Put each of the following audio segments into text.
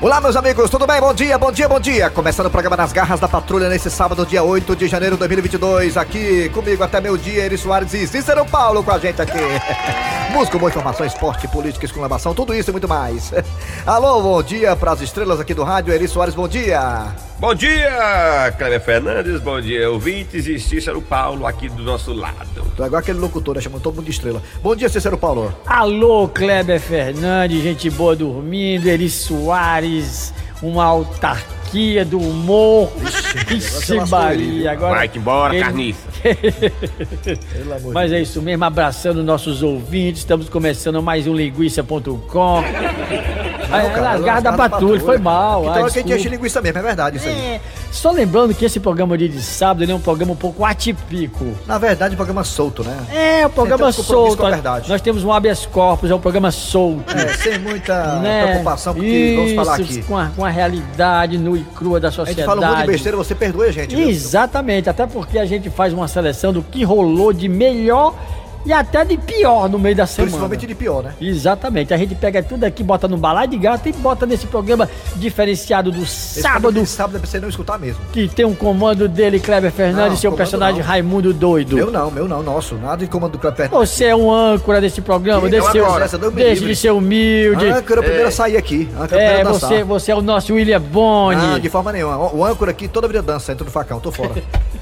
Olá, meus amigos, tudo bem? Bom dia, bom dia, bom dia. Começando o programa Nas Garras da Patrulha nesse sábado, dia 8 de janeiro de 2022. Aqui comigo até meu dia, Eri Soares e Cícero Paulo com a gente aqui. Música, boa informação, esporte, política, exclamação, tudo isso e muito mais. Alô, bom dia para as estrelas aqui do rádio, Eri Soares, bom dia. Bom dia, Cléber Fernandes, bom dia, ouvintes e Cícero Paulo aqui do nosso lado. É igual aquele locutor, né, chamando todo mundo de estrela. Bom dia, Cícero Paulo. Alô, Kleber Fernandes, gente boa dormindo, Eri Soares, uma autarquia do humor. Ixi, Maria, agora. Vai que embora, ele- carniça. Mas é isso mesmo, abraçando nossos ouvintes, estamos começando mais um linguiça.com. Não, cara, As garras da patrulha, foi mal. Então ah, é que a gente enche linguiça mesmo, é verdade isso aí. É, só lembrando que esse programa de, sábado é um programa um pouco atípico. Na verdade, programa solto, né? É, o programa solto. com a verdade. Nós temos um habeas corpus, é um programa solto. É, sem muita né? preocupação com o que vamos falar aqui. Com a, com a realidade nua e crua da A sociedade. gente fala um monte de besteira, você perdoa a gente. Exatamente, até porque a gente faz uma seleção do que rolou de melhor e até de pior no meio da semana. Principalmente de pior, né? Exatamente, a gente pega tudo aqui, bota no balai de gato e bota nesse programa diferenciado do Esse sábado, de sábado é pra você não escutar mesmo. que tem um comando dele, Kleber Fernandes, Não, e seu personagem não. Raimundo Doido. Meu não, meu não, nosso. Nada de comando do Cleber Você é um âncora desse programa, deixe livre. de ser humilde. Âncora, o primeiro a sair aqui. Âncora, é, dançar. você, você é o nosso William Boni. Não, de forma nenhuma. O o âncora aqui toda vida dança, entra no facão, tô fora.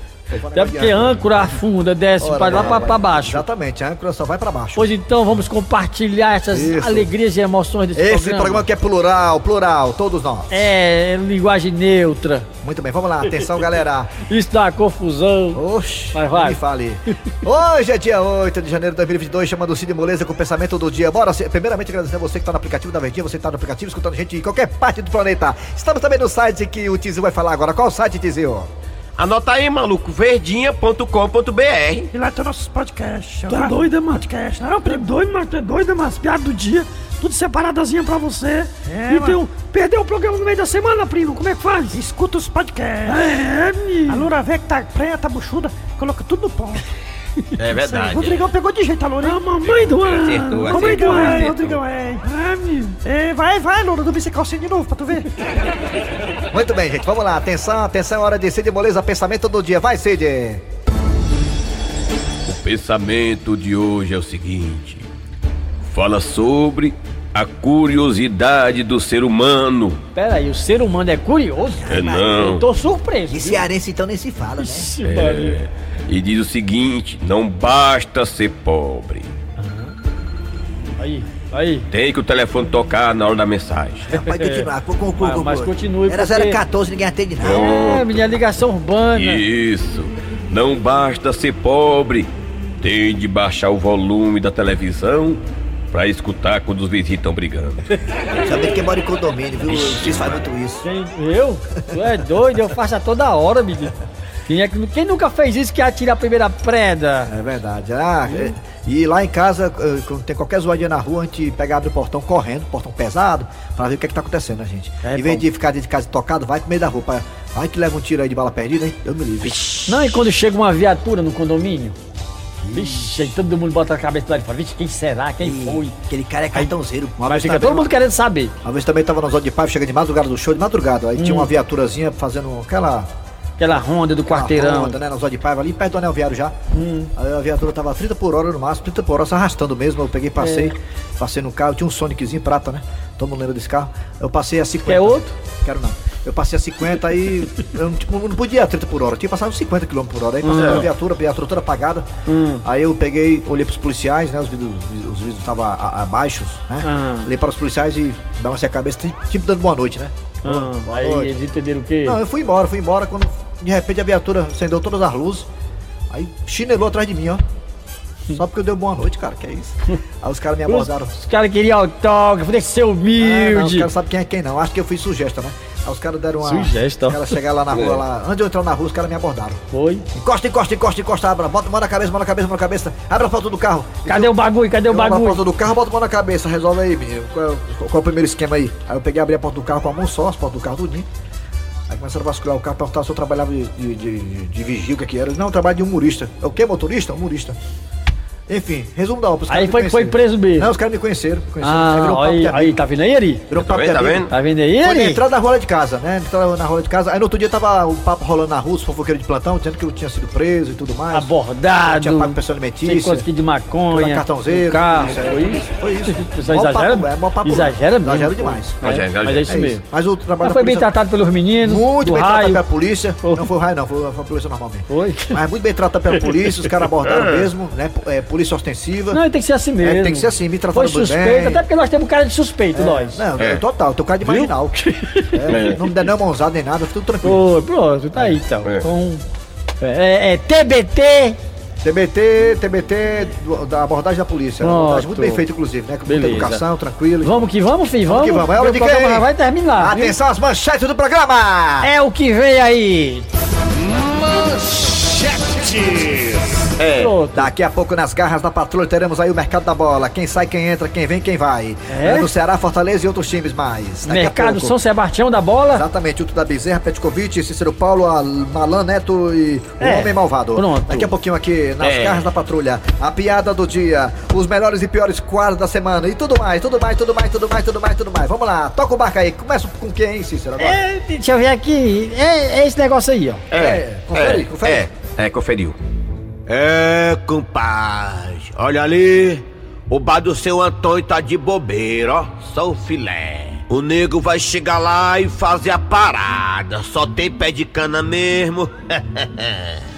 Até porque âncora afunda, desce Ora, para lá pra baixo. Exatamente, a âncora só vai pra baixo. Pois então, vamos compartilhar essas Isso. alegrias e emoções desse Esse programa. programa aqui é plural, plural, todos nós. É, linguagem neutra. Muito bem, vamos lá, atenção galera. Isso dá confusão. Oxi, Vai, vai. me fale. Hoje é dia 8 de janeiro de 2022, chamando o Cid Moleza com o pensamento do dia. Bora, primeiramente agradecer a você que tá no aplicativo da Verdinha, você que tá no aplicativo escutando gente em qualquer parte do planeta. Estamos também no site que o Tizio vai falar agora. Qual o site, Tizio? Anota aí, maluco, verdinha.com.br. E lá tem nossos podcasts. Tu é doido, mano? Podcast. Não, primo, doido, mano. Tu é doido, mano. As piadas do dia, tudo separadazinha pra você. É, então, perdeu o programa no meio da semana, primo. Como é que faz? Escuta os podcasts. É, menino. A Loura velha que tá preta, buchuda, coloca tudo no ponto. É O verdade. Rodrigão pegou de jeito, a Loura. Ah, mamãe do ano. Acertou, Mamãe do acertou, ano, acertou. Rodrigão, é. É. É, vai, vai, Loura, do calcinha de novo pra tu ver. Muito bem, gente, vamos lá. Atenção, atenção, hora de Cid Moleza, pensamento do dia. Vai, Cid. O pensamento de hoje é o seguinte: fala sobre a curiosidade do ser humano. Pera aí, o ser humano é curioso? É não. Eu tô surpreso. Viu? cearense então nem se fala, né? Ixi, Maria. E diz o seguinte: não basta ser pobre. Aí, aí. Tem que o telefone tocar na hora da mensagem. Pode continuar, com, com, com, Mas- mas continue, Era porque- 014, ninguém atende nada. É, minha ligação urbana. Isso. Não basta ser pobre. Tem de baixar o volume da televisão pra escutar quando os vizinhos estão brigando. Sabe que mora em condomínio, viu? Vocês fazem muito isso. Eu? Tu é doido? Eu faço a toda hora, menino. Quem, é que- quem nunca fez isso que atira a primeira preda? É verdade. Ah, é- e lá em casa, eh, quando tem qualquer zoadinha na rua, a gente pega abre o portão correndo, portão pesado, pra ver o que é que tá acontecendo, né, gente? É em vez bom. de ficar dentro de casa tocado, vai pro meio da rua. pra- Vai que leva um tiro aí de bala perdida, hein? Eu me livre. Não, e quando chega uma viatura no condomínio? Vixe, aí todo mundo bota a cabeça lá e fala, vixe, quem será? Quem foi? Aquele cara é cartãozeiro. Uma Mas fica também, todo mundo querendo saber. uma vez também tava no Zóio de Paiva, chega de madrugada do show, de madrugada. Aí Hum. tinha uma viaturazinha fazendo aquela. Aquela ronda do aquela quarteirão. ronda, né, no Zóio de Paiva, ali perto do anel viário já. Hum. Aí a viatura tava 30 por hora no máximo, 30 por hora, se arrastando mesmo. Eu peguei, passei, É. passei no carro, tinha um Soniczinho prata, né? Todo mundo lembra desse carro. Eu passei a 50. Quer outro? Quero não. Eu passei a 50 aí. Eu não, tipo, não podia a 30 por hora, eu tinha passado uns 50 km por hora. Aí passei a viatura, a viatura toda apagada. Hum. Aí eu peguei, olhei pros policiais, né? Os vidros, os vidros estavam abaixo, né? Ah. Olhei para os policiais e dava assim a cabeça, tipo dando boa noite, né? Ah, Boa aí noite. eles entenderam o quê? Não, eu fui embora, fui embora quando de repente a viatura acendeu todas as luzes. Aí chinelou atrás de mim, ó. Só porque eu dei boa noite, cara, que é isso. Aí os caras me abordaram. os caras queriam autógrafo, deixa de ser Ah, não, os humilde. caras sabem quem é quem não. Acho que eu fui sugesta, né? Aí os caras deram uma. Sugesta, ó. Os caras chegaram lá na rua, lá. Antes de eu entrar na rua, os caras me abordaram. Foi. Encosta, encosta, encosta, encosta, abra. Bota a mão na cabeça, mão na cabeça, mão na cabeça. Abre a porta do carro. Cadê o bagulho? Cadê o Eu abro a bagulho? porta do carro, bota a mão na cabeça. Resolve aí, menino. Qual é, o- qual é o primeiro esquema aí? Aí eu peguei, abri a porta do carro com a mão só, as portas do carro tudinho. Aí começaram a vasculhar o carro, perguntar se eu trabalhava de, de, de, de vigia, o que que era. Não, eu trabalho de humorista. É o que, motorista? Humorista. Enfim, resumo da obra. Aí foi, foi preso mesmo. Não, os caras me conheceram. conheceram. Aí Ah, aí, amigo. aí, tá vendo aí, Ari? Virou Tá papo tá amigo. vendo? Tá vendo aí, Foi na Ari? entrada da rua de casa, né? Entrada na rua de casa. Aí no outro dia tava o papo rolando na rua, os fofoqueiros de plantão, dizendo que eu tinha sido preso e tudo mais. Abordado. Tinha pago Tem alimentícia. quantos quilos de maconha. Um carro. isso, é, Foi isso? foi isso. Mó exagera? papo, é, papo. exagera mesmo. Exagero demais. É, Exagera, mas é exagera. isso É mesmo. isso. Mas o trabalho Mas foi bem polícia- tratado pelos meninos. Muito bem tratado pela polícia. Não foi o raio, não, foi, a polícia normal mesmo. Foi. Mas muito bem tratado pela polícia, os caras abordaram mesmo, né? É, polícia ostensiva. Não, tem que ser assim mesmo. É, tem que ser assim, me tratando Foi suspeito, bem. até porque nós temos cara de suspeito, nós. Não, É. é. total, tô cara de marginal. É, Não me der não mãozada nem nada, tudo tranquilo. Pronto, tá aí então. É. Então, é, é TBT. TBT, TBT do- da abordagem da polícia. Pronto. Abordagem muito bem feita, inclusive, né? Com muita Beleza. educação, tranquilo. Vamos que vamos, filho, vamos. que vamos. É hora de quem? vai terminar. viu? Atenção às manchetes do programa! É o que vem aí. É. Pronto. Daqui a pouco nas garras da patrulha teremos aí o mercado da bola. Quem sai, quem entra, quem vem, quem vai. É? no Ceará, Fortaleza e outros times mais. Daqui Mercado. São Sebastião da Bola. Exatamente, Uto da Bezerra, Petkovic, Cícero Paulo, Al- Malan Neto e o É, Homem Malvado. pronto. Daqui a pouquinho aqui nas É. garras da patrulha, a piada do dia, os melhores e piores quadros da semana e tudo mais, tudo mais, tudo mais, tudo mais, tudo mais, tudo mais. Vamos lá, toca o barco aí. Começa com quem, Cícero? Agora? É, deixa eu ver aqui. É, é esse negócio aí, ó. É, confere, confere. É, é, conferiu. É, compadre. Olha ali. O bar do seu Antônio tá de bobeira, ó. Só o filé. O nego vai chegar lá e fazer a parada. Só tem pé de cana mesmo.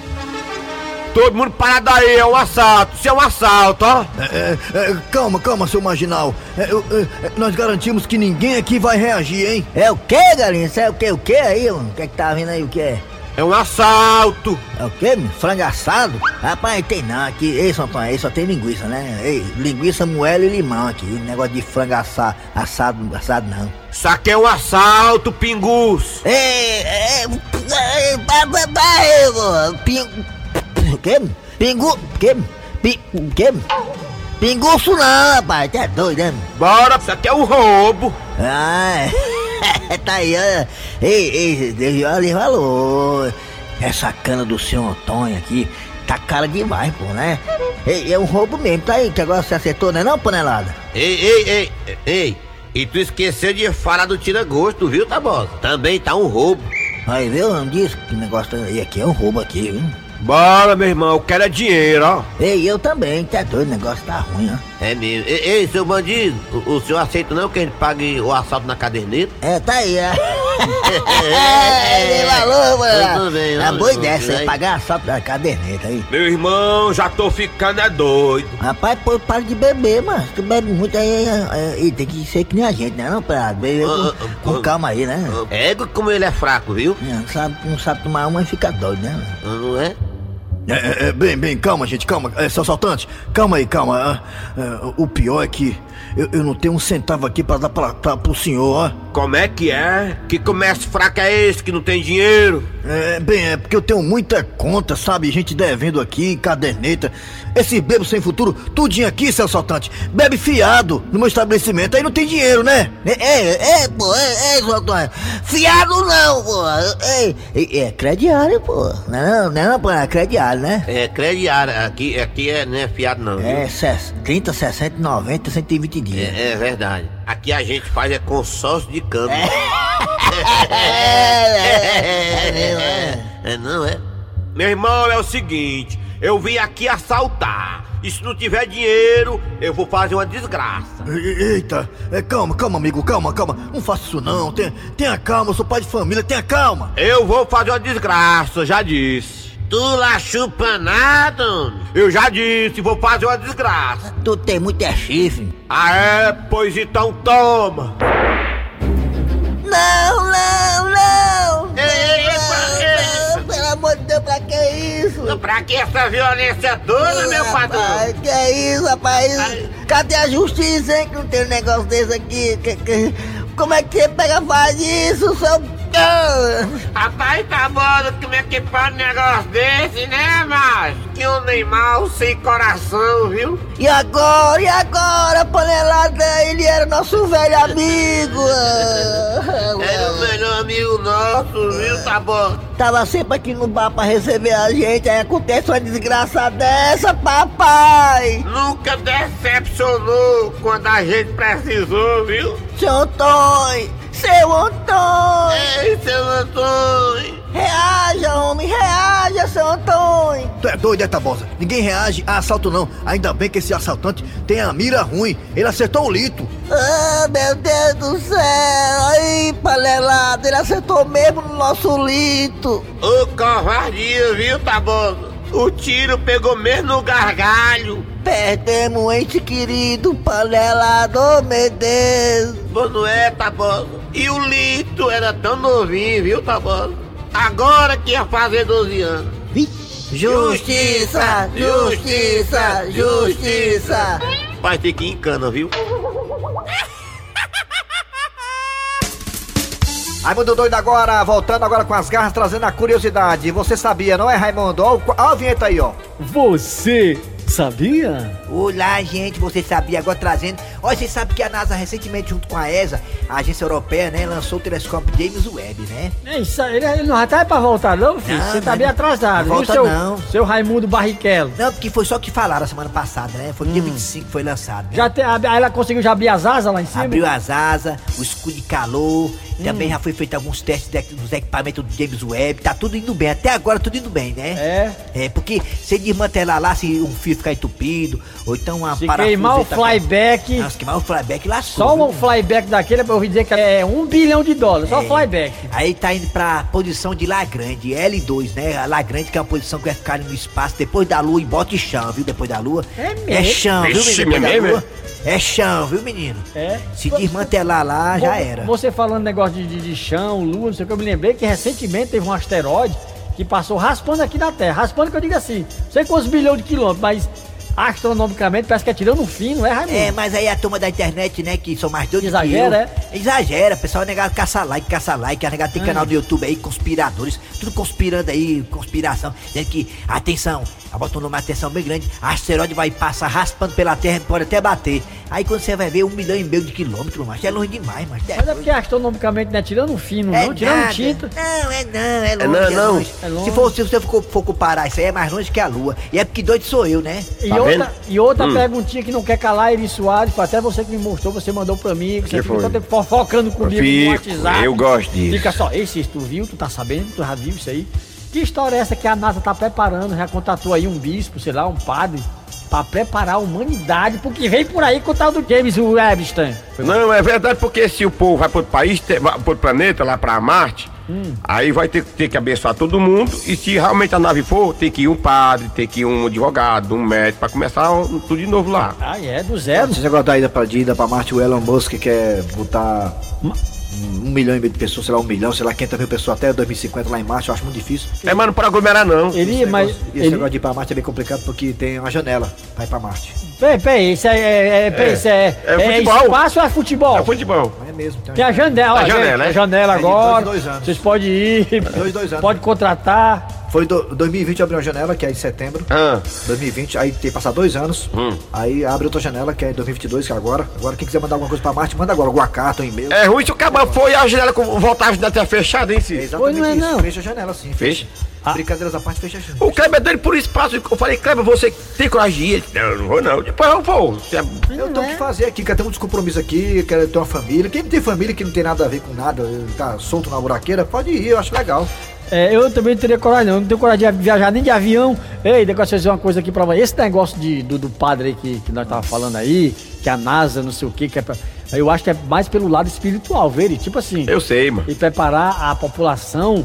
Todo mundo parado aí, é um assalto. Isso é um assalto, ó. É, é, calma, calma, seu marginal. É, eu- é, nós garantimos que ninguém aqui vai reagir, hein? É o que, galinha? Isso é o que? O que aí, mano? O que é que tá vindo aí? O que é? É um assalto. É o que, mano? Frango assado? Rapaz, tem não. Aqui, ei, São Antônio, aí só tem linguiça, né? Ei, linguiça, moela e limão aqui. Negócio de frango assado, assado, assado não. Isso aqui é um assalto, pingus. Ei, ei, ei, mano. Pingu... Que? Pingu... O que, que? Pinguço não, rapaz. Tá doido, né? Bora, isso aqui é um roubo. Ah, tá aí, olha. Ei, ei, olha, valor. Essa cana do seu Antônio aqui tá cara demais, pô, né? Ei, é um roubo mesmo, tá aí, que agora você acertou, né não, panelada? Ei, ei, ei, ei. E tu esqueceu de falar do tira-gosto, viu, Tabosa? Também tá um roubo. Aí, viu, não disse que negócio tá aí, aqui é um roubo aqui, viu? Bora, meu irmão, eu quero é dinheiro, ó. Ei, eu também, tá doido, o negócio tá ruim, ó. É mesmo. Ei, ei, seu bandido, o, o senhor aceita não que a gente pague o assalto na caderneta? É, tá aí, é. é, valor, Tudo mano. bem, É boa ideia, você pagar assalto da caderneta aí. Meu irmão, já tô ficando é doido. Rapaz, pô, para de beber, mano. Tu bebe muito aí, é, é, e tem que ser que nem a gente, né? Não, pra beber ah, com, com ah. calma aí, né? Égua como ele é fraco, viu? Não sabe, não sabe tomar uma e fica doido, né? mano? Não é? É, é, é, bem, bem, calma, gente, calma. É, seu assaltante, calma aí, calma. ah, é, o pior é que eu, eu não tenho um centavo aqui pra dar pra, pra, pro senhor, ó. Como é que é? Que comércio fraco é esse que não tem dinheiro? É, bem, é porque eu tenho muita conta, sabe? Gente devendo aqui, caderneta. Esse bebo sem futuro, tudinho aqui, seu assaltante. Bebe fiado no meu estabelecimento, aí não tem dinheiro, né? É, é, é, pô, é, é, Antônio. Fiado não, pô. É, é, é crediário, pô. Não, não, não, pô, é crediário, né? É crediário. Aqui, aqui é, não é fiado não, viu? É, ses- 30, 60, 90, 120 dias. É, é verdade. Aqui a gente faz é consórcio de câmbio. É, não é? Meu irmão, é o seguinte, eu vim aqui assaltar. E se não tiver dinheiro, eu vou fazer uma desgraça. Eita, é, calma, calma, amigo, calma, calma. Não faça isso não. Tenha, tenha calma, eu sou pai de família, tenha calma. Eu vou fazer uma desgraça, já disse. Tu lá chupanado? Eu já disse, vou fazer uma desgraça. Tu tem muito é chifre. Ah é? Pois então toma. Não, não, não! Epa, não, não, pelo amor de Deus, pra que isso? Pra que essa violência toda, meu padrão? Rapaz, que é isso, rapaz? Ai. Cadê a justiça, hein, que não tem um negócio desse aqui? Que- que- como é que você pega e faz isso, seu... Rapaz, tá bom, como é que pode um negócio desse, né, macho? Que um animal sem coração, viu? E agora, e agora, panelada? Ele era nosso velho amigo. Era o melhor amigo nosso, viu, Tabosa? Tava sempre aqui no bar pra receber a gente, aí acontece uma desgraça dessa, papai! Nunca decepcionou quando a gente precisou, viu? Seu Antônio! Seu Antônio! Ei, seu Antônio! Reaja, homem, reaja, seu Antônio! Tu é doido, é, Tabosa? Ninguém reage a assalto não. Ainda bem que esse assaltante tem a mira ruim. Ele acertou o lito. Ah, meu Deus do céu! Aí, panelada, ele acertou mesmo no nosso lito! Ô, covardia, viu, Tabosa? O tiro pegou mesmo no gargalho. Perdemos um ente querido, panelado, oh, meu Deus! Bom, não é, Tabosa? E o Lito era tão novinho, viu, Tabosa? Agora que ia fazer 12 anos. Justiça! Justiça! Justiça! Vai ter que ir em cana, viu? Raimundo doido agora, voltando agora com as garras, trazendo a curiosidade. Você sabia, não é, Raimundo? Ó, o- ó a vinheta aí, ó. Você sabia? Olá, gente, você sabia agora trazendo. Olha, você sabe que a NASA recentemente, junto com a ESA, a agência europeia, né, lançou o telescópio James Webb, né? É isso aí, ele, ele não vai estar pra voltar, não, filho? Não, Você tá bem atrasado, Não viu, volta seu, não. seu Raimundo Barrichello? Não, porque foi só que falaram a semana passada, né? Foi no dia 25 que foi lançado. Né? Já tem, a- ela conseguiu já abrir as asas lá em cima? Abriu as asas, o escudo de calor, também já foi feito alguns testes de- dos equipamentos do James Webb, tá tudo indo bem, até agora tudo indo bem, né? É. É, porque se desmantelar lá, se um fio ficar entupido, ou então uma Se queimar o flyback, se queimar o flyback lascou. só um flyback daquele, eu ouvi dizer que é um bilhão de dólares, só É. flyback. Aí tá indo pra posição de Lagrange, L2, né? A Lagrange que é uma posição que vai ficar ali no espaço depois da lua e bota chão, viu? Depois da lua. É mesmo? É chão, viu, Vixe, menino? Depois mesmo. É chão, viu, menino? É. Se desmantelar lá, já Vo- era. Você falando negócio de, de, de chão, lua, não sei o que, eu me lembrei que recentemente teve um asteroide que passou raspando aqui na Terra. Raspando que eu digo assim, não sei quantos bilhões de quilômetros, mas astronomicamente parece que é tirando um fim, não é, Raimundo? É, mas aí a turma da internet, né, que são mais doidos Exagera, que eu, Exagera, pessoal é negado caça like, caça like, a negado tem É. canal do YouTube aí, conspiradores, tudo conspirando aí, conspiração, dizendo que, atenção, bota um nome atenção bem grande, asteroide vai passar raspando pela Terra, pode até bater. Aí quando você vai ver um milhão e meio de quilômetros, mas é longe demais, mas Mas é porque astronomicamente não é tirando um fino, É não, tirando tinta. Não, é não, é longe. não, é não. longe. É longe. Se, for, se você for, for comparar isso aí, é mais longe que a Lua. E é porque doido sou eu, né? E Tá outra, vendo? e outra Hum. perguntinha que não quer calar, Eri Soares, foi até você que me mostrou, você mandou pra mim, que você Que fica foi? Fofocando comigo no Fico, WhatsApp. eu gosto disso. Fica só, Cis, tu viu, tu tá sabendo, tu já viu isso aí? Que história é essa que a NASA tá preparando? Já contatou aí um bispo, sei lá, um padre, pra preparar a humanidade pro que vem por aí com o tal do James Webster. Não, é verdade, porque se o povo vai pro outro país, pro outro planeta, lá pra Marte, aí vai ter, ter que abençoar todo mundo. E se realmente a nave for, tem que ir um padre, tem que ir um advogado, um médico, pra começar um- tudo de novo lá. Ah, é, do zero. Esse negócio da ida pra, de ida pra Marte, o Elon Musk quer botar um, um milhão e meio de pessoas, sei lá, um milhão, sei lá, 500 mil pessoas até 2050 lá em Marte, eu acho muito difícil. É, mas não pode aglomerar, não. Ele, Esse mas. negócio, esse Ele, negócio de ir pra Marte é bem complicado porque tem uma janela pra ir pra Marte. Peraí, peraí, isso é, é, é, peraí, isso é, é é futebol. espaço ou é futebol? É futebol. É mesmo. Tem, Tem a janela, A gente, janela, a é? janela É agora. dois dois anos. Vocês podem ir, Dois, dois anos. pode contratar. Foi do, 2020 abriu uma janela, que é em setembro. Ah, 2020, aí tem que passar dois anos. Hum. Aí abre outra janela, que é em 2022, que é agora. Agora, quem quiser mandar alguma coisa pra Marte, manda agora. Alguma carta, um e-mail. é ruim se o cabo foi e a janela com- voltar a janela até fechada, hein, É Cícero? exatamente não é, isso. não. Fecha a janela, sim. Fecha? Brincadeiras à parte, fecha. O Kleber é doido por espaço. Eu falei, Kleber, você tem coragem de ir? Ele, Não, não vou não. Depois eu vou. É- Eu tenho que fazer aqui, quero ter muitos compromissos aqui, quero ter uma família. Quem não tem família que não tem nada a ver com nada, tá solto na buraqueira, pode ir, eu acho legal. É, eu também não teria coragem, não. Eu não tenho coragem de viajar nem de avião. Ei, deixa eu dizer uma coisa aqui pra você. Esse negócio de, do, do padre aí que, que nós tava falando aí, que a NASA, não sei o que, que é pra, eu acho que é mais pelo lado espiritual, ver? Tipo assim. Eu sei, mano. E preparar a população.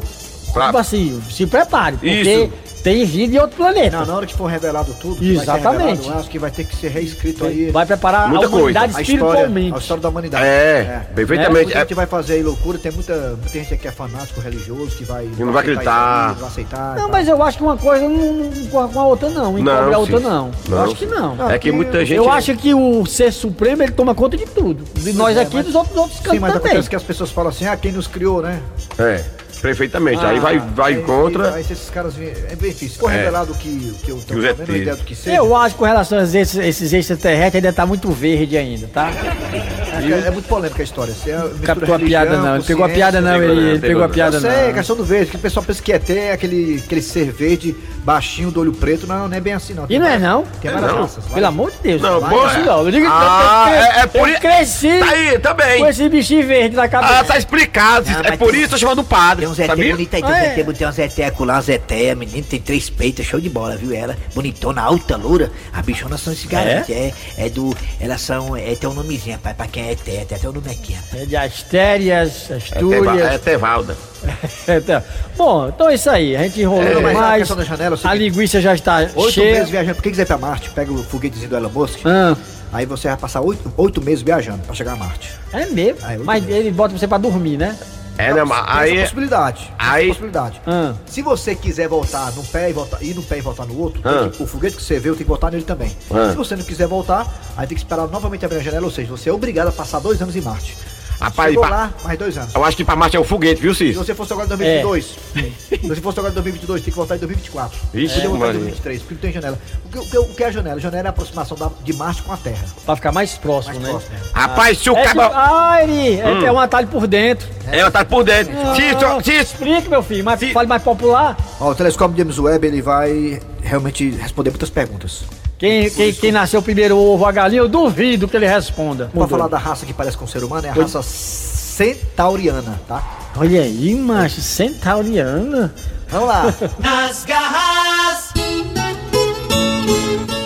Pra- Tipo assim, se prepare, porque Isso. tem vida em outro planeta. Não, na hora que for revelado tudo, que vai ser Exatamente. revelado, eu acho que vai ter que ser reescrito aí Vai preparar Muita a humanidade a história, espiritualmente. a história da humanidade. É, perfeitamente. Muita É, gente vai fazer aí loucura, tem muita, muita gente que é fanático religioso que vai. não vai acreditar. Não vai aceitar. Não, mas eu acho que uma coisa não, não corre com a outra não, Não, encobre a outra sim. não. Eu Não, acho que sim. não. é que muita gente. Eu acho que o ser supremo ele toma conta de tudo. De nós é, aqui e mas- dos outros, outros Sim, cantos mas também. acontece que as pessoas falam assim, ah, quem nos criou, né? É. Perfeitamente. aí vai, vai Aí- contra. Aí, se esses caras vêm. É bem difícil. Se for revelado que, que eu menos ET. ideia do que seja. Eu acho que com relação a esses, esses extraterrestres ainda tá muito verde ainda, tá? É, é muito polêmica a história. Você mistura Captou a piada não, ele pegou a piada não, ele, pegou a piada sei, é não. questão do verde, que o pessoal pensa que é aquele, aquele ser verde, baixinho, do olho preto. Não, não é bem assim, não. E não é não? Tem várias não. raças. Pelo amor de Deus. Não, vai, boa. isso não. Eu digo que Ah, eu, eu, é- é por eu cresci Tá aí, também. com esse bichinho verde na cabeça. Ah, tá explicado. Não, é por tem- isso que eu chamando padre. Tem uns ET sabia? bonita aí, tem Ah, uns é? Uns ET acolá, uns ET, menino, tem três peitos, show de bola, viu? Ela, bonitona, alta, loura. A bichona são esses garantes, é? é? do. Elas são. É, tem um nomezinho, rapaz, pra quem é ET, tem até o nome aqui, rapaz. É de Astérias, É, Astúrias. É Tevalda. É, tá. Bom, então é isso aí. A gente enrolou a mais. da janela é a linguiça já está Oito cheia. meses viajando. Quem quiser ir pra Marte, pega o foguetezinho do Elon Musk. Ah, Aí você vai passar oito, oito meses viajando pra chegar a Marte. é mesmo. É oito Mas meses. ele bota você pra dormir, né? É, né, mas Tem essa aí. possibilidade. tem essa aí- possibilidade. Ah. Se você quiser voltar num pé e voltar, ir num pé e voltar no outro, Ah. o foguete que você viu tem que voltar nele também. Ah. Se você não quiser voltar, aí tem que esperar novamente abrir a janela, ou seja, você é obrigado a passar dois anos em Marte. Rapaz, Chegou pa- lá, mais dois anos. Eu acho que pra Marte é o foguete, viu, Se Cícero? você fosse agora em 2022, se você fosse agora em 2022, tem que voltar em 2024. Ixi, Podia voltar em Maria. 2023, porque não tem janela. O que, o que- o que é a janela? A janela é a aproximação da- de Marte com a Terra. Pra ficar mais próximo, Mais né? próximo. Rapaz, se o É tipo, cabo. ah, ele é, é um atalho por dentro. É, tá por dentro. Ah, Cícero, Cícero. Explique, meu filho, mas Se- fale mais popular. Ó, o telescópio James Webb, ele vai realmente responder muitas perguntas. Quem, quem, quem nasceu primeiro, o ovo, a galinha, eu duvido que ele responda. Vamos falar da raça que parece com o ser humano, é a raça centauriana, tá? Olha aí, macho, centauriana. Vamos lá. Nas garras,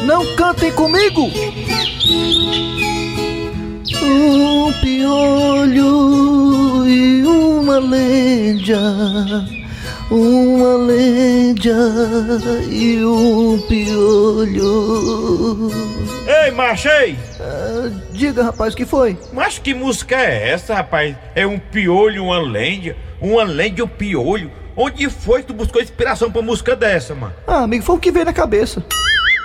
Não cantem comigo! Um piolho e uma lenda, uma lenda e um piolho. Ei, machei! Ah, diga, rapaz, o que foi? Mas que música é essa, rapaz? É um piolho, uma lenda? Uma lenda e um piolho? Onde foi que tu buscou inspiração pra música dessa, mano? Ah, amigo, foi o que veio na cabeça.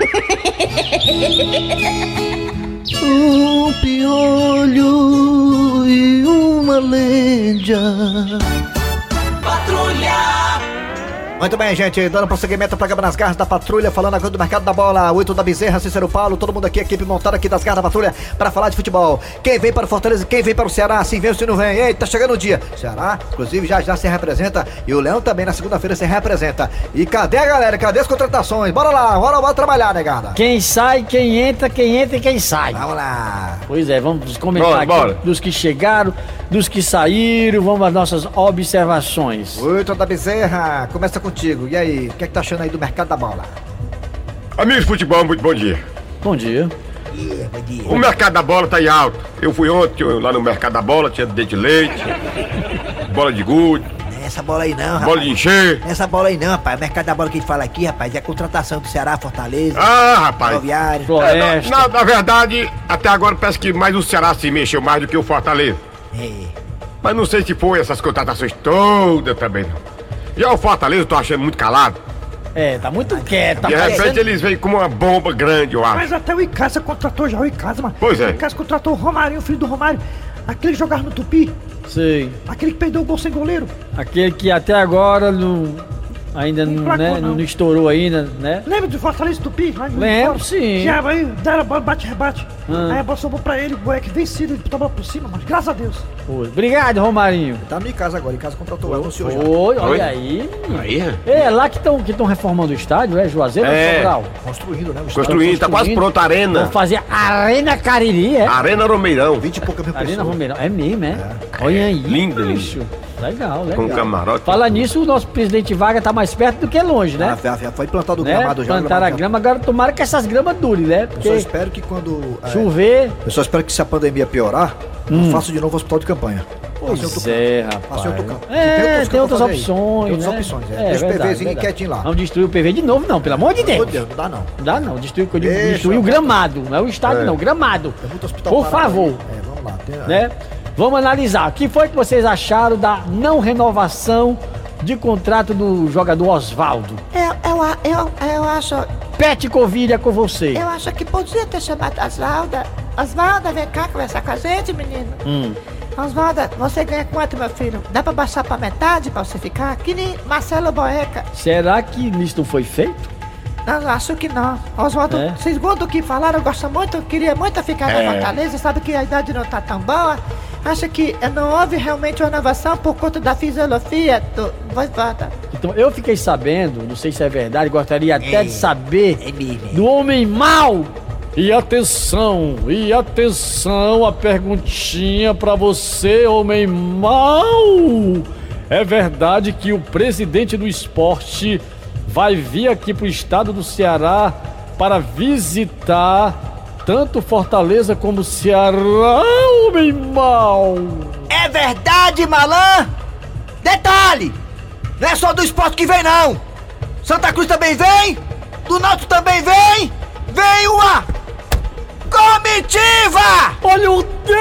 Um piolho e uma lenda. patrulha, Muito bem, gente, dando prosseguimento ao programa Nas Garras da Patrulha, falando agora do mercado da bola, oito da Bezerra, Cícero Paulo, todo mundo aqui, equipe montada aqui das Garras da Patrulha, para falar de futebol. Quem vem para o Fortaleza, quem vem para o Ceará, assim vem ou se não vem. Ei, tá chegando o dia. Ceará, inclusive, já já se representa, e o Leão também na segunda-feira se representa. E cadê a galera? Cadê as contratações? Bora lá, bora, bora trabalhar, negada. Quem sai, quem entra, quem entra e quem sai. Vamos lá. Pois é, vamos comentar Bora, aqui bora. dos que chegaram, dos que saíram, vamos às nossas observações. Oito da Bezerra, começa contigo. E aí, o que é que tá achando aí do mercado da bola? Amigos de futebol, muito bom dia. Bom dia. O mercado da bola tá em alto. Eu fui ontem eu- lá no mercado da bola, tinha dente de leite, bola de gude, é essa bola aí não, rapaz. bola de encher. É essa bola aí não, rapaz. O mercado da bola que a gente fala aqui, rapaz, é a contratação do Ceará, Fortaleza, Ah, rapaz. Rodoviário. É, na, na- na verdade, até agora parece que mais o Ceará se mexeu mais do que o Fortaleza. É. Mas não sei se foi essas contratações todas também, não. Já o Fortaleza eu tô achando muito calado. É, tá muito quieto. Tá De repente parecendo... eles vêm com uma bomba grande, eu acho. Mas até o Icasa contratou já o Icasa, mano. Pois é. O Icasa contratou o Romário, o filho do Romário. Aquele que jogava no Tupi. Sei. Aquele que perdeu o gol sem goleiro. Aquele que até agora não, ainda não, né, não. não estourou ainda, né? Lembra do Fortaleza Tupi? Lá em Lembro, sim. Que aí deram a bola, bate, rebate. Ah. Aí a bola sobrou pra ele, o moleque vencido, ele bola por cima, mas graças a Deus. Foi. Obrigado, Romarinho. Tá no Icasa agora, Icasa contratou, anunciou já. Oi, olha Oi? aí. Aí, É, lá que estão que tão reformando o estádio, é Juazeiro É. ou Sobral? Construindo, né? O Construindo, tá quase construindo. pronta a arena. Vão fazer Arena Cariri, é? Arena Romeirão. 20 e pouca mil Arena pessoas. Romeirão. É mesmo, é? Olha aí. Lindo, lindo. Legal, legal. Com camarote. Fala nisso, o nosso presidente Vargas tá mais perto do que longe, né? Ah, já- foi plantado o né? gramado já. Plantaram a grama, agora tomara que essas gramas durem, né? Eu só Porque espero que quando. é, chover. eu só espero que se a pandemia piorar, eu faço de novo o hospital de campanha. Faço em outro Pois é, rapaz. É, tem outras opções, Tem outras né? opções, é. É, Deixa o verdade, PVzinho quietinho lá. Não destruir o PV de novo, não, pelo amor de Meu Deus. Deus, não dá não. Não dá não, destruir, que eu digo, Deixa, destruir o gramado, não é o estádio não, o gramado. Tem muito hospital Por favor, aí. É, vamos lá. Tem, né? Vamos analisar. O que foi que vocês acharam da não renovação de contrato do jogador Oswaldo? Eu, eu, a- eu, eu acho. Pet Covid é com você. Eu acho que podia ter chamado Osvalda. Osvalda, vem cá conversar com a gente, menino. Hum. Oswaldo, você ganha quanto, meu filho? Dá pra baixar pra metade pra você ficar? Que nem Marcelo Boeca. Será que isso não foi feito? Não, acho que não. Oswaldo, É? segundo o que falaram, eu gosto muito, eu queria muito ficar É. na Fortaleza, sabe que a idade não tá tão boa. Acho que não houve realmente uma inovação por conta da fisiologia do Oswaldo. Então, eu fiquei sabendo, não sei se é verdade, gostaria até de saber É mesmo. do homem mau. E atenção, e atenção, a perguntinha pra você, homem mau. É verdade que o presidente do esporte vai vir aqui pro estado do Ceará para visitar tanto Fortaleza como Ceará, homem mau. É verdade, malan? Detalhe! Não é só do esporte que vem, não! Santa Cruz também vem! Do Náutico também vem! Vem uma comitiva! Olha o dedo!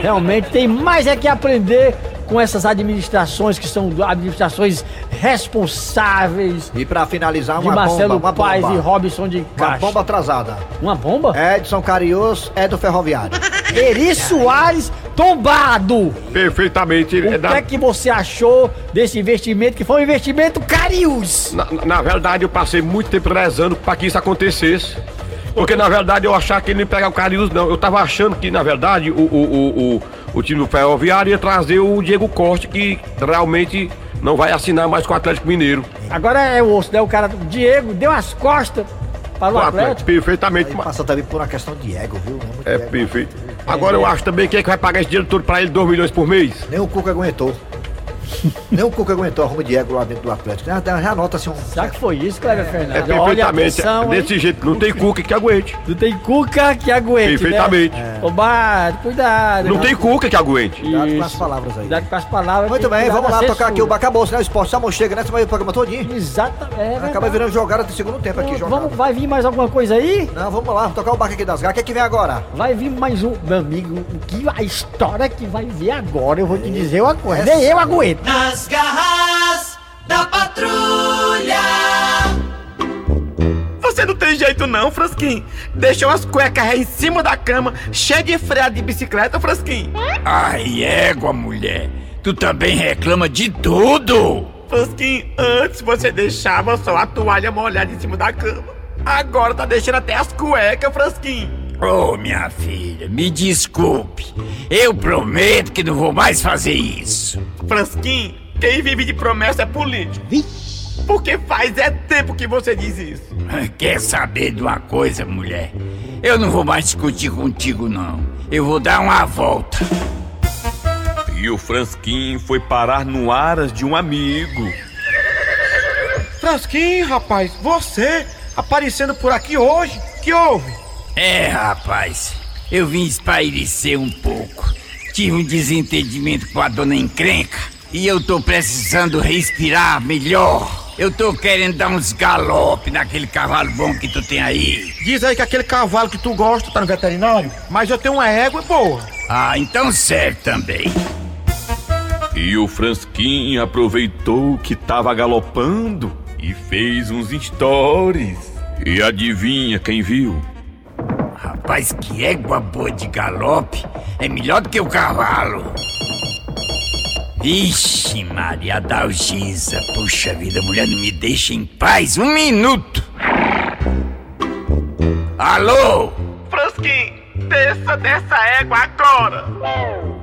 Realmente tem mais é que aprender com essas administrações que são administrações responsáveis E pra finalizar, de uma Marcelo bomba, uma Paes bomba. e Robson de Uma Castro. bomba atrasada. Uma bomba? Edson Carius é do Ferroviário. Eri Soares tombado! Perfeitamente. O é que da- é que você achou desse investimento que foi um investimento Carius? na, na verdade, eu passei muito tempo rezando pra que isso acontecesse. Porque, na verdade, eu achava que ele não ia pegar o Carius, não. Eu tava achando que, na verdade, o, o, o, o, o time do Ferroviário ia trazer o Diego Costa, que realmente não vai assinar mais com o Atlético Mineiro. Agora é o osso, né? O cara, o Diego, deu as costas para o O Atlético, Atlético. perfeitamente. Ele passa também por uma questão de ego, viu? É ego. perfeito. Agora eu acho também que é que vai pagar esse dinheiro todo pra ele, 2 milhões por mês. Nem o Cuca aguentou. Nem o Cuca aguentou a rumo de ego lá dentro do Atlético. Já, já anota assim um. Será que foi isso, Cleber É Fernandes? Olha, perfeitamente. atenção, hein? desse jeito, não tem cuca que aguente. Não tem cuca que aguente, Perfeitamente. né? Ô, Bart, cuidado. Não né? tem cuca que aguente. Cuidado com as Isso. palavras aí. Cuidado com as palavras. Muito bem, vamos lá tocar aqui o. Bacabouço, né? O esporte só chega, né? Você vai o programa todinho. Exatamente. é Acaba virando jogada do segundo tempo aqui, jogada. Vamos, vai vir mais alguma coisa aí? Não, vamos lá, tocar o barco aqui das garras. O que é que vem agora? Vai vir mais um. Meu amigo, o que a história que vai vir agora, eu vou te dizer uma coisa. Nem eu aguento. Nas garras da patrulha. Você não tem jeito não, Frasquinho. Deixou as cuecas aí em cima da cama, cheia de freada de bicicleta, Frasquinho. Ai, égua, mulher. Tu também reclama de tudo. Frasquinho, antes você deixava só a toalha molhada em cima da cama. Agora tá deixando até as cuecas, Frasquinho. Ô, minha filha, me desculpe. Eu prometo que não vou mais fazer isso. Frasquinho, quem vive de promessa é político. Porque faz é tempo que você diz isso. Quer saber de uma coisa, mulher? Eu não vou mais discutir contigo, não. Eu vou dar uma volta. E o Fransquinho foi parar no aras de um amigo. Frasquinho, rapaz, você aparecendo por aqui hoje? Que houve? É, rapaz, eu vim espairecer um pouco. Tive um desentendimento com a dona encrenca e eu tô precisando respirar melhor. Eu tô querendo dar uns galope naquele cavalo bom que tu tem aí. Diz aí que aquele cavalo que tu gosta tá no veterinário, mas eu tenho uma égua boa. Ah, então serve também. E o Fransquinho aproveitou que tava galopando e fez uns stories. E adivinha quem viu? Rapaz, que égua boa de galope é melhor do que o cavalo. Ixi, Maria Dalgisa, puxa vida, mulher não me deixa em paz um minuto. Alô? Frasquinho, desça dessa égua agora.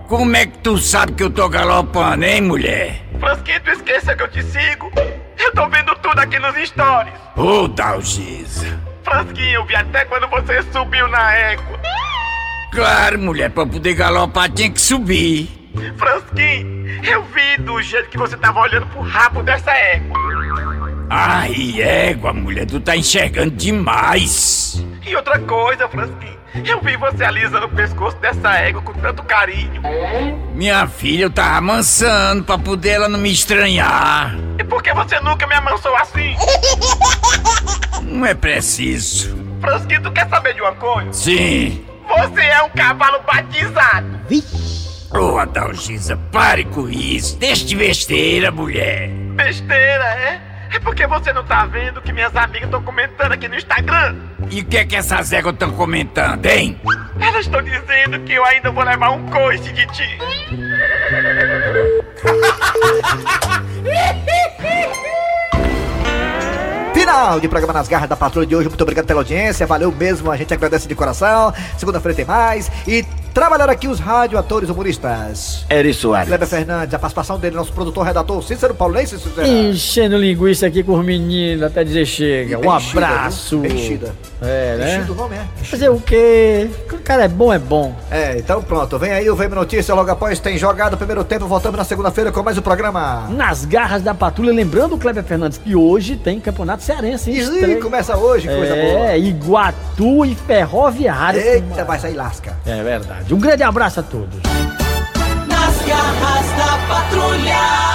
Como é que tu sabe que eu tô galopando, hein, mulher? Frasquinho, tu esqueça que eu te sigo. Eu tô vendo tudo aqui nos stories. Ô, Dalgisa. Frasquinho, eu vi até quando você subiu na égua. Claro, mulher, pra poder galopar tinha que subir. Frasquinho, eu vi do jeito que você tava olhando pro rabo dessa égua. Ai, égua, mulher, tu tá enxergando demais. E outra coisa, Frasquinho, eu vi você alisando o pescoço dessa égua com tanto carinho. Minha filha, eu tava amansando pra poder ela não me estranhar. E por que você nunca me amansou assim? Não é preciso. Frasquinho, tu quer saber de uma coisa? Sim. Você é um cavalo batizado. Ô, Adalgisa, pare com isso. Deixa de besteira, mulher. Besteira, é? É porque você não tá vendo que minhas amigas estão comentando aqui no Instagram. E o que é que essas éguas estão comentando, hein? Elas estão dizendo que eu ainda vou levar um coice de ti. De programa nas garras da patrulha de hoje. Muito obrigado pela audiência. Valeu mesmo. A gente agradece de coração. Segunda-feira tem mais. E trabalharam aqui os rádio atores humoristas. Eri Soares. Kleber Fernandes, a participação dele, nosso produtor, redator, Cícero Paulo, nem Cícero. Enchendo linguiça aqui com os meninos até dizer chega. Um Enchida, abraço. viu? Enchida. É, né? Enchido o nome, é? Fazer o quê? O cara é bom, é bom. É, então pronto. Vem aí o Vem Notícia. Logo após tem jogado o primeiro tempo. Voltamos na segunda-feira com mais um programa. Nas garras da patrulha, lembrando o Kleber Fernandes que hoje tem campeonato cearense. hein? Ih, começa hoje, coisa é, boa. Iguatu e Ferroviário. Eita, vai sair lasca. É verdade. Um grande abraço a todos. Nas garras da patrulha.